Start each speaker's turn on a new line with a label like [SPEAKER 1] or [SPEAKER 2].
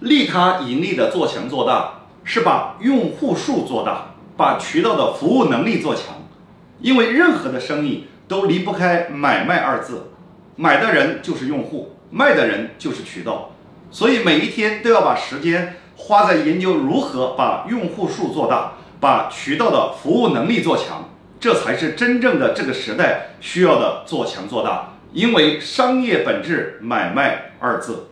[SPEAKER 1] 利他盈利的做强做大是把用户数做大把渠道的服务能力做强因为任何的生意都离不开买卖二字买的人就是用户卖的人就是渠道所以每一天都要把时间花在研究如何把用户数做大把渠道的服务能力做强这才是真正的这个时代需要的做强做大因为商业本质买卖二字。